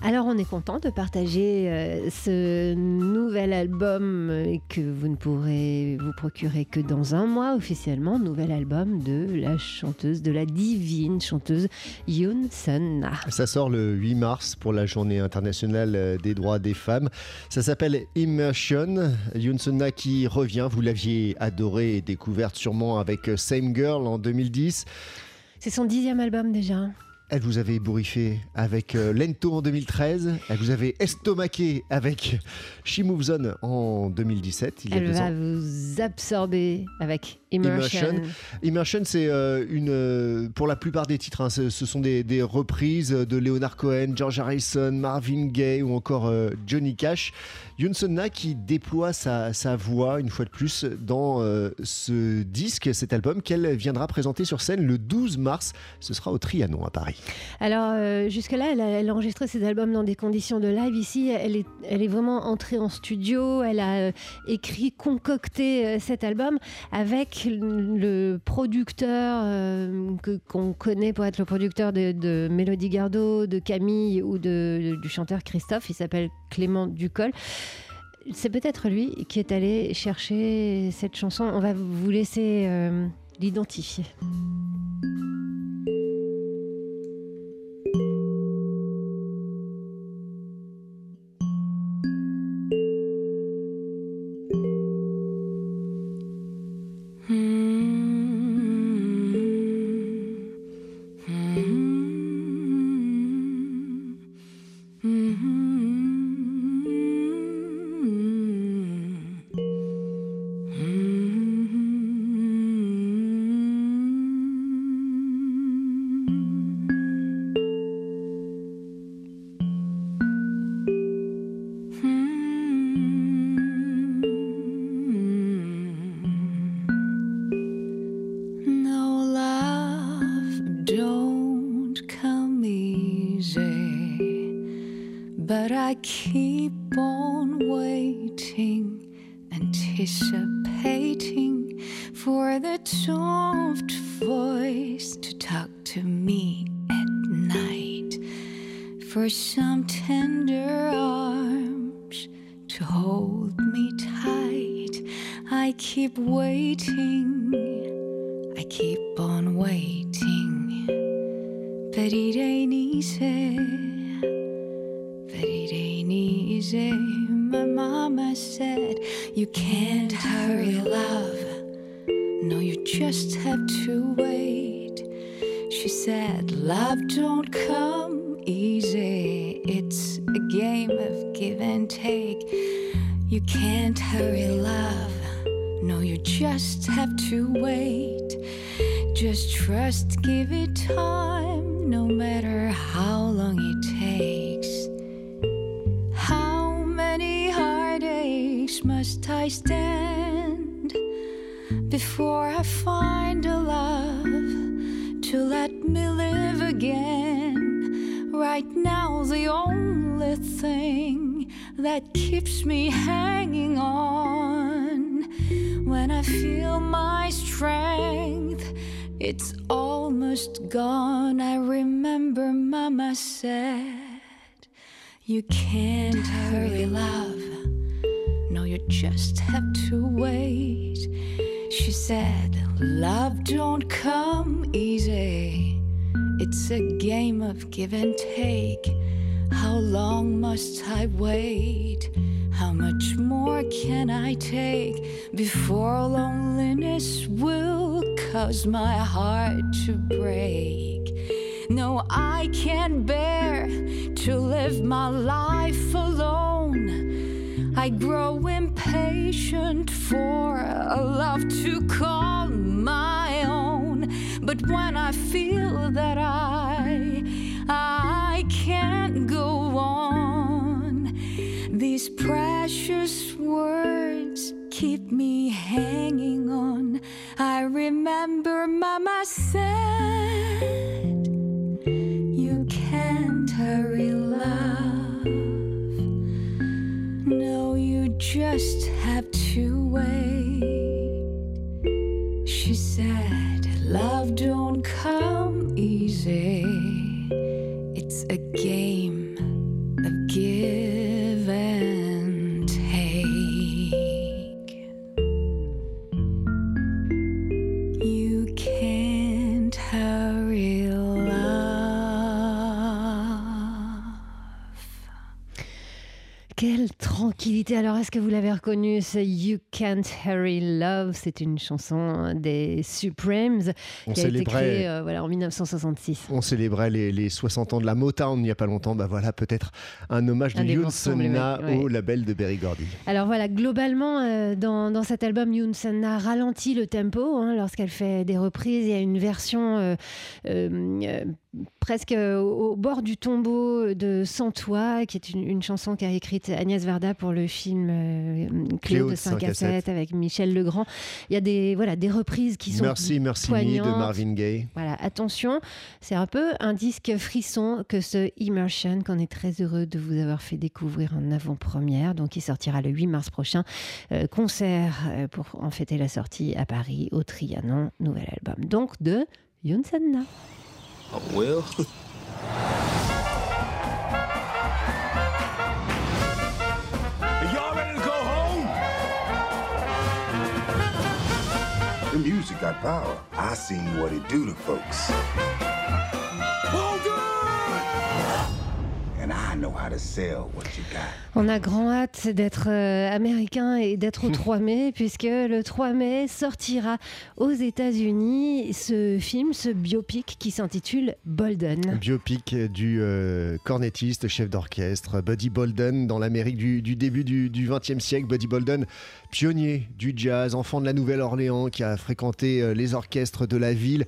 Alors on est content de partager euh, ce nouvel album euh, que vous ne pourrez vous procurer que dans un mois officiellement, nouvel album de la chanteuse, de la divine chanteuse Yoon Sun Na. Ça sort le 8 mars pour la journée internationale euh, des droits des femmes. Ça s'appelle Immersion. Yoon Sun Na qui revient, vous l'aviez adoré et découverte sûrement avec Same Girl en 2010. C'est son dixième album déjà. Elle vous avait ébouriffé avec euh, Lento en 2013. Elle vous avait estomaqué avec She Moves On en 2017. Il y a Elle va vous absorber avec Immersion. Immersion, c'est euh, une, euh, pour la plupart des titres, hein, ce, sont des, reprises de Leonard Cohen, George Harrison, Marvin Gaye ou encore Johnny Cash. Yoon Na qui déploie sa, voix une fois de plus dans ce disque, cet album qu'elle viendra présenter sur scène le 12 mars. Ce sera au Trianon à Paris. Alors jusque-là, elle a, enregistré ses albums dans des conditions de live. Ici, elle est, vraiment entrée en studio. Elle a écrit, concocté cet album avec le producteur euh, qu'on connaît pour être le producteur de, de Mélodie Gardot, de Camille ou de, du chanteur Christophe. Il s'appelle Clément Ducol. C'est peut-être lui qui est allé chercher cette chanson. On va vous laisser euh, l'identifier. But I keep on waiting, anticipating for the soft voice to talk to me at night, for some tender arms to hold me tight. I keep waiting, I keep on waiting, but it ain't easy easy. My mama said, You can't hurry love. No, you just have to wait. She said, Love don't come easy. It's a game of give and take. You can't hurry love. No, you just have to wait. Just trust, give it time, no matter how long it takes. I stand before I find a love to let me live again? Right now, the only thing that keeps me hanging on when I feel my strength. It's almost gone. I remember Mama said, You can't hurry love just have to wait. She said, Love don't come easy. It's a game of give and take. How long must I wait? How much more can I take before loneliness will cause my heart to break? No, I can't bear to live my life alone. I grow impatient for a love to call my own. But when I feel that I, I can't go on, these precious words keep me hanging on. I remember Mama just have to wait. She said, Love don't come easy. L'avez reconnu C'est You Can't Hurry Love. C'est une chanson des Supremes On qui a été créée euh, voilà, en 1966. On célébrait les, les 60 ans de la Motown il n'y a pas longtemps. Bah voilà, peut-être un hommage de Un morceaux Sonna emblématiques, au label de Berry Gordy. Alors voilà, globalement, euh, dans, dans cet album, Yoon Sun-na ralentit le tempo hein, lorsqu'elle fait des reprises. Il y a une version euh, presque au, au bord du tombeau de Sans Toi, qui est une, une chanson qu'a écrite Agnès Varda pour le film euh, Cléo, de 5 à 7 avec Michel Legrand. Il y a des, voilà, des reprises qui sont Merci, merci Me de. Marvin Gaye. Voilà, attention, c'est un peu un disque frisson que ce Immersion qu'on est très heureux de vous avoir fait découvrir en avant-première. Donc, il sortira le 8 mars prochain. Euh, concert euh, pour en fêter la sortie à Paris, au Trianon, nouvel album. Donc, de Yoon. Oh, well. Y'all ready to go home? The music got power. I seen what it do to folks. Hold good! And I know how to sell what you got. On a grand hâte d'être euh, américain et d'être au 3 mai, puisque le 3 mai sortira aux États-Unis ce film, ce biopic qui s'intitule Bolden. Biopic du euh, cornettiste, chef d'orchestre Buddy Bolden dans l'Amérique du, du début du XXe siècle. Buddy Bolden, pionnier du jazz, enfant de la Nouvelle-Orléans, qui a fréquenté euh, les orchestres de la ville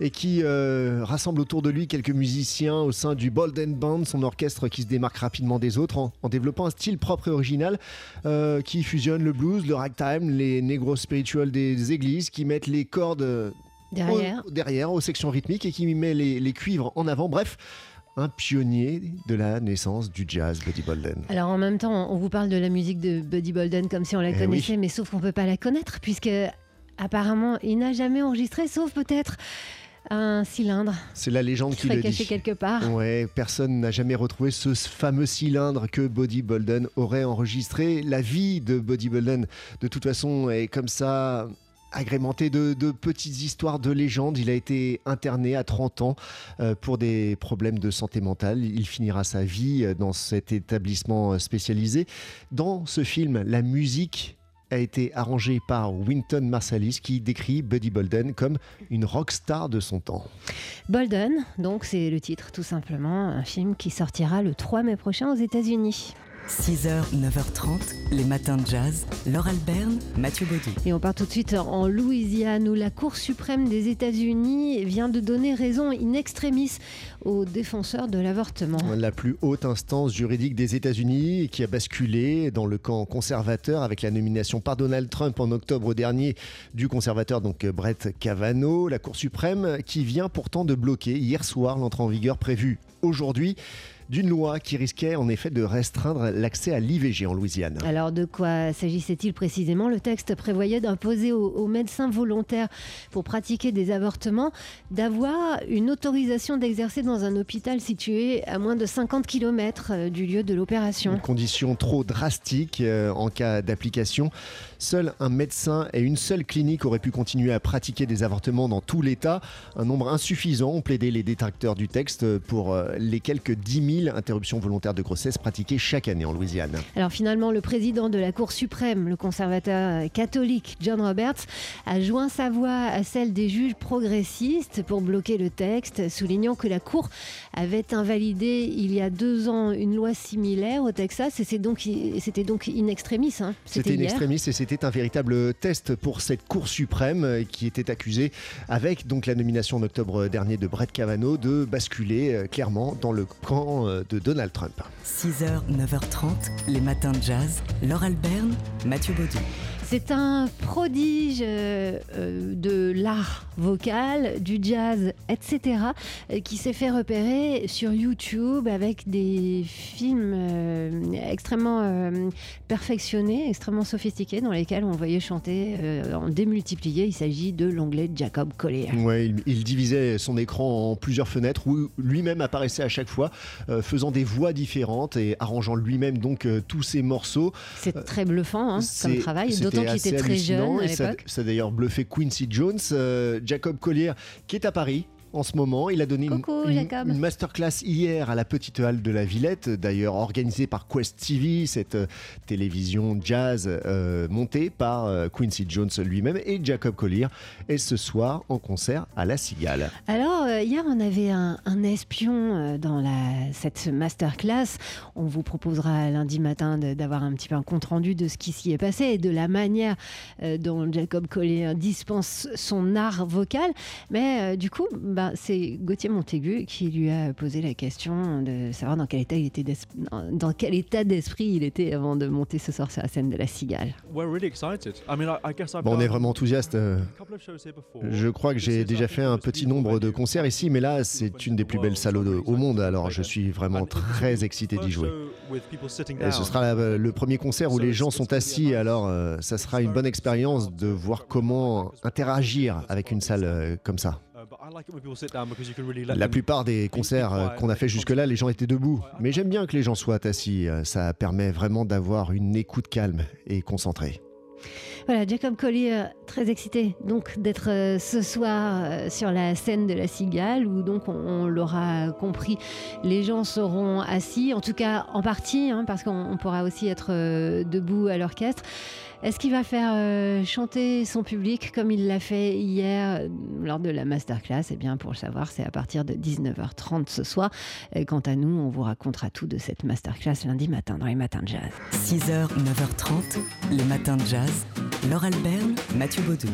et qui euh, rassemble autour de lui quelques musiciens au sein du Bolden Band, son orchestre qui se démarque rapidement des autres en, en développant un style propre et original euh, qui fusionne le blues, le ragtime, les negro spirituals des églises, qui mettent les cordes euh, Derrière, au- derrière, aux sections rythmiques et qui met les, les cuivres en avant. Bref, un pionnier de la naissance du jazz, Buddy Bolden. Alors en même temps, on vous parle de la musique de Buddy Bolden comme si on la Eh connaissait, oui. mais sauf qu'on peut pas la connaître puisque apparemment il n'a jamais enregistré, sauf peut-être un cylindre C'est la légende qui qui le caché dit. quelque part. Ouais, personne n'a jamais retrouvé ce fameux cylindre que Buddy Bolden aurait enregistré. La vie de Buddy Bolden, de toute façon, est comme ça agrémentée de, de petites histoires de légendes. Il a été interné à 30 ans euh, pour des problèmes de santé mentale. Il finira sa vie euh, dans cet établissement euh, spécialisé. Dans ce film, la musique a été arrangée par Winton Marsalis qui décrit Buddy Bolden comme une rockstar de son temps. Bolden, donc c'est le titre tout simplement, un film qui sortira le 3 mai prochain aux États-Unis. 6h, 9h30, les matins de jazz. Laure Alberne, Mathieu Baudou. Et on part tout de suite en Louisiane où la Cour suprême des États-Unis vient de donner raison in extremis aux défenseurs de l'avortement. La plus haute instance juridique des États-Unis qui a basculé dans le camp conservateur avec la nomination par Donald Trump en octobre dernier du conservateur donc Brett Kavanaugh. La Cour suprême qui vient pourtant de bloquer hier soir l'entrée en vigueur prévue aujourd'hui d'une loi qui risquait en effet de restreindre l'accès à l'IVG en Louisiane. Alors de quoi s'agissait-il précisément? Le texte prévoyait d'imposer aux, aux médecins volontaires pour pratiquer des avortements d'avoir une autorisation d'exercer dans un hôpital situé à moins de 50 km du lieu de l'opération. Une condition trop drastique euh, en cas d'application. Seul un médecin et une seule clinique auraient pu continuer à pratiquer des avortements dans tout l'État. Un nombre insuffisant ont plaidé les détracteurs du texte pour euh, les quelques 10 000 interruptions volontaires de grossesse pratiquées chaque année en Louisiane. Alors finalement, le président de la Cour suprême, le conservateur euh, catholique John Roberts, a joint sa voix à celle des juges progressistes pour bloquer le texte, soulignant que la Cour avait invalidé il y a deux ans une loi similaire au Texas et c'est donc, c'était donc in extremis. hein. C'était hier. extrémiste et c'était un véritable test pour cette Cour suprême euh, qui était accusée, avec donc la nomination en octobre dernier de Brett Kavanaugh, de basculer euh, clairement dans le camp euh, de Donald Trump. 6h, 9h30, les matins de jazz. Laure Alberne, Mathieu Baudou. C'est un prodige euh, euh, de l'art vocal, du jazz, etc., euh, qui s'est fait repérer sur YouTube avec des films extrêmement perfectionnés, extrêmement sophistiqués, dans lesquels on voyait chanter en démultiplié. Il s'agit de l'anglais Jacob Collier. Ouais, il, il divisait son écran en plusieurs fenêtres où lui-même apparaissait à chaque fois, faisant des voix différentes et arrangeant lui-même donc tous ses morceaux. C'est très bluffant hein, comme travail, d'autant qu'il assez était très jeune à et ça a d'ailleurs bluffé Quincy Jones, euh, Jacob Collier, qui est à Paris. En ce moment, il a donné une, Coucou, une- Jacob. une masterclass hier à la Petite Halle de la Villette, d'ailleurs organisée par Quest TV, cette euh, télévision jazz euh, montée par euh, Quincy Jones lui-même et Jacob Collier. Et ce soir, en concert à La Cigale. Alors, hier, on avait un, un espion dans la, cette masterclass. On vous proposera lundi matin d'avoir un petit peu un compte-rendu de ce qui s'y est passé et de la manière dont Jacob Collier dispense son art vocal. Mais du coup, bah, c'est Gauthier Montaigu qui lui a posé la question de savoir dans quel état, il était dans- quel état d'esprit il était avant de monter ce soir sur la scène de la Cigale. We're really excited. I mean, I, I guess I've Bon, on est vraiment enthousiaste. euh. Je crois que j'ai déjà fait un petit nombre de concerts ici, mais là, c'est une des plus belles salles au, monde, alors je suis vraiment très excité d'y jouer. Et ce sera la- le premier concert où les gens sont assis, alors euh, ça sera une bonne expérience de voir comment interagir avec une salle euh, comme ça. La plupart des concerts euh, qu'on a fait jusque-là, les gens étaient debout. Mais j'aime bien que les gens soient assis, euh, ça permet vraiment d'avoir une écoute calme et concentrée. Voilà, Jacob Collier, très excité donc d'être euh, ce soir euh, sur la scène de la Cigale, où donc on, l'aura compris, les gens seront assis, en tout cas en partie, hein, parce qu'on on pourra aussi être euh, debout à l'orchestre. Est-ce qu'il va faire euh, chanter son public comme il l'a fait hier euh, lors de la masterclass? Eh bien, pour le savoir, c'est à partir de 19h30 ce soir. Euh, Quant à nous, on vous racontera tout de cette masterclass lundi matin dans les matins de jazz. 6h, 9h30, les matins de jazz. Laure Alberne, Mathieu Baudou.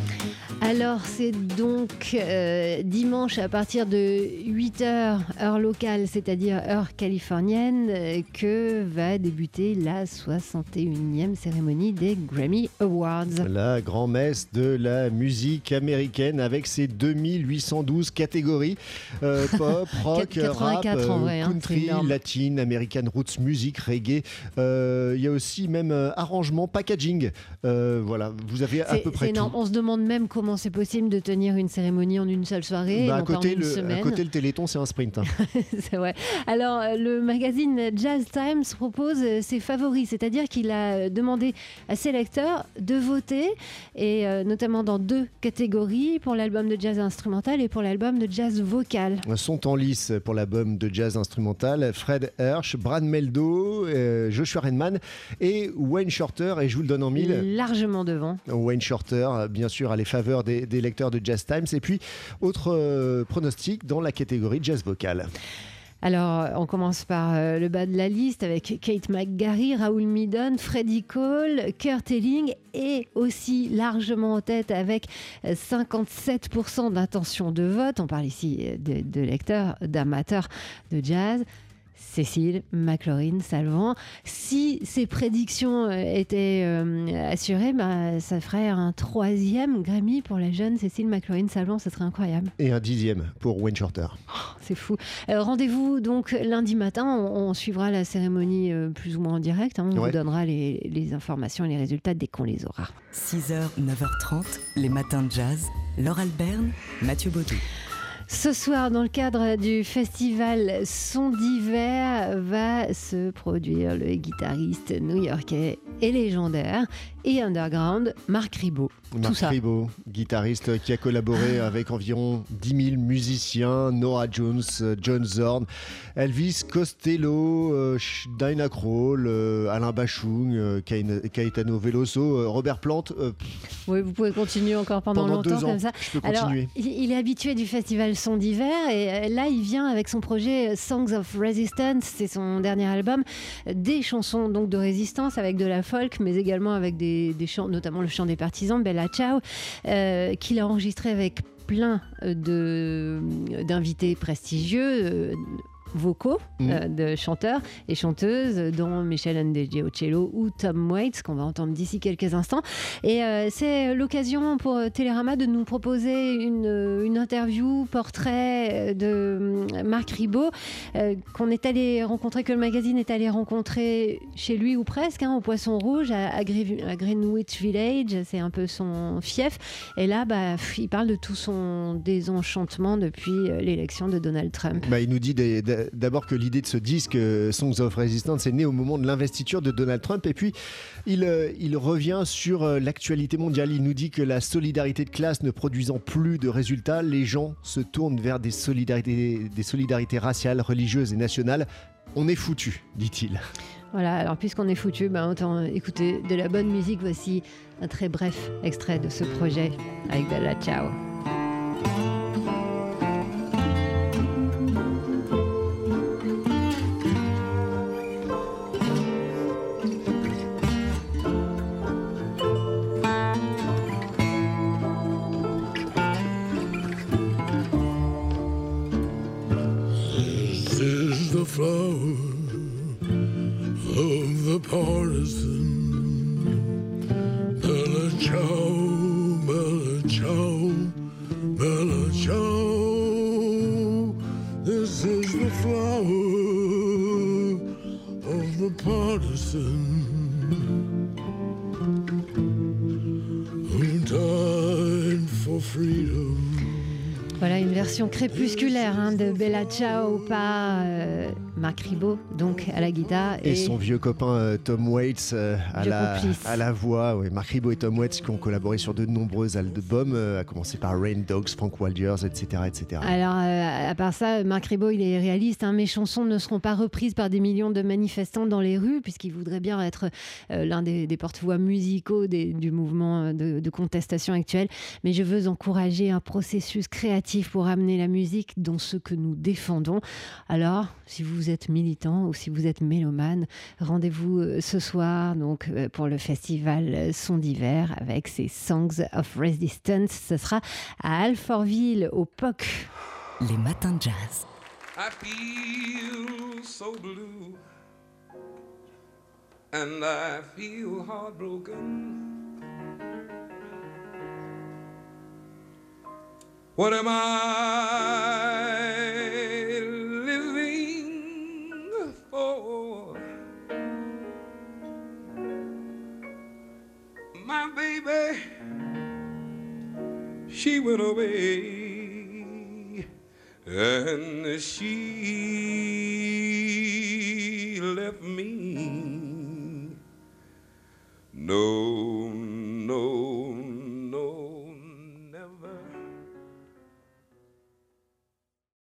Alors, c'est donc euh, dimanche à partir de 8h, heure locale, c'est-à-dire heure californienne, euh, que va débuter la 61e cérémonie des Grammy Awards. La grand-messe de la musique américaine avec ses 2812 catégories euh, pop, rock, 84 rap, vrai, hein, country, latine, American roots music, reggae. Euh, Il y a aussi même arrangement, packaging. Voilà, vous avez à peu près tout. énorme. On se demande même comment c'est possible de tenir une cérémonie en une seule soirée, et Bah, à, pas en côté, une le, à côté, le Téléthon, c'est un sprint. hein. C'est vrai. Alors, euh, le magazine Jazz Times propose euh, ses favoris, c'est-à-dire qu'il a euh, demandé à ses lecteurs de voter, et euh, notamment dans deux catégories, pour l'album de jazz instrumental et pour l'album de jazz vocal. sont en lice pour l'album de jazz instrumental Fred Hirsch, Brad Meldo, euh, Joshua Redman et Wayne Shorter. Et je vous le donne en mille. Largement devant. Wayne Shorter, bien sûr, à les faveurs des, lecteurs de Jazz Times. Et puis, autre euh, pronostic dans la catégorie jazz vocal. Alors, euh, on commence par euh, le bas de la liste avec Kate McGarry, Raoul Midon, Freddie Cole, Kurt Elling et aussi largement en tête avec euh, 57% d'intention de vote. On parle ici euh, de lecteurs, d'amateurs de jazz. Cécile McLaurin Salvant. Si ces prédictions euh, étaient euh, assurées, bah, ça ferait un troisième Grammy pour la jeune Cécile McLaurin Salvant. Ce serait incroyable. Et un dixième pour Wayne Shorter. C'est fou. Euh, Rendez-vous donc lundi matin. On, on suivra la cérémonie euh, plus ou moins en direct. hein. On Ouais. vous donnera les, les informations et les résultats dès qu'on les aura. 6h, 9h30, les matins de jazz. Laure Alberne, Mathieu Baudou. Ce soir, dans le cadre du festival Son d'hiver, va se produire le guitariste new-yorkais et légendaire et underground Marc Ribot. Marc. Ribot, guitariste qui a collaboré avec environ 10 000 musiciens, Nora Jones, John Zorn, Elvis Costello, euh, Dinah Kroll, euh, Alain Bachung, euh, Caetano Veloso, Robert Plante. Oui, vous pouvez continuer encore pendant, pendant longtemps deux ans, comme ça. je peux Alors, continuer. il, il est habitué du festival Son d'hiver et euh, là, il vient avec son projet euh, Songs of Resistance, c'est son dernier album, des chansons donc de résistance avec de la folk, mais également avec des, chants, notamment le chant des partisans, Bella Ciao, euh, qu'il a enregistré avec plein d'invités prestigieux. Vocaux Mhm. euh, de chanteurs et chanteuses, dont Michel Ndegeocello ou Tom Waits, qu'on va entendre d'ici quelques instants. Et euh, c'est l'occasion pour euh, Télérama de nous proposer une, une interview, portrait de euh, Marc Ribot, euh, qu'on est allé rencontrer, que le magazine est allé rencontrer chez lui ou presque, hein, au Poisson Rouge, à, à Gre- à Greenwich Village, c'est un peu son fief. Et là, bah, il parle de tout son désenchantement depuis l'élection de Donald Trump. Bah, il nous dit des- d'a- d'abord que l'idée de ce disque euh, Songs of Resistance est née au moment de l'investiture de Donald Trump et puis il, euh, revient sur euh, l'actualité mondiale. Il nous dit que la solidarité de classe ne produisant plus de résultats, les gens se tournent vers des solidarités, des solidarités raciales, religieuses et nationales. On est foutu, dit-il. Voilà, alors puisqu'on est foutu, ben autant écouter de la bonne musique. Voici un très bref extrait de ce projet avec Bella Ciao. Voilà une version crépusculaire hein, de Bella Ciao par euh, Marc Ribot, donc à la guitare. Et, son vieux copain euh, Tom Waits euh, à, la, à la voix. Ouais, Mark Ribot et Tom Waits qui ont collaboré sur de nombreux albums, euh, à commencer par Rain Dogs, Frank Waldiers, etc. etc. Alors, à part ça, Marc Ribot, il est réaliste. hein. Mes chansons ne seront pas reprises par des millions de manifestants dans les rues, puisqu'il voudrait bien être l'un des, des porte-voix musicaux des- du mouvement de, de contestation actuel. Mais je veux encourager un processus créatif pour amener la musique dans ce que nous défendons. Alors, si vous êtes militant ou si vous êtes mélomane, rendez-vous euh, ce soir donc euh, pour le festival euh, Son d'hiver avec ses Songs of Resistance. Ce sera à Alfortville, au POC. Les matins de jazz. I feel so blue and I feel heartbroken. What am I she went away and she left me. No.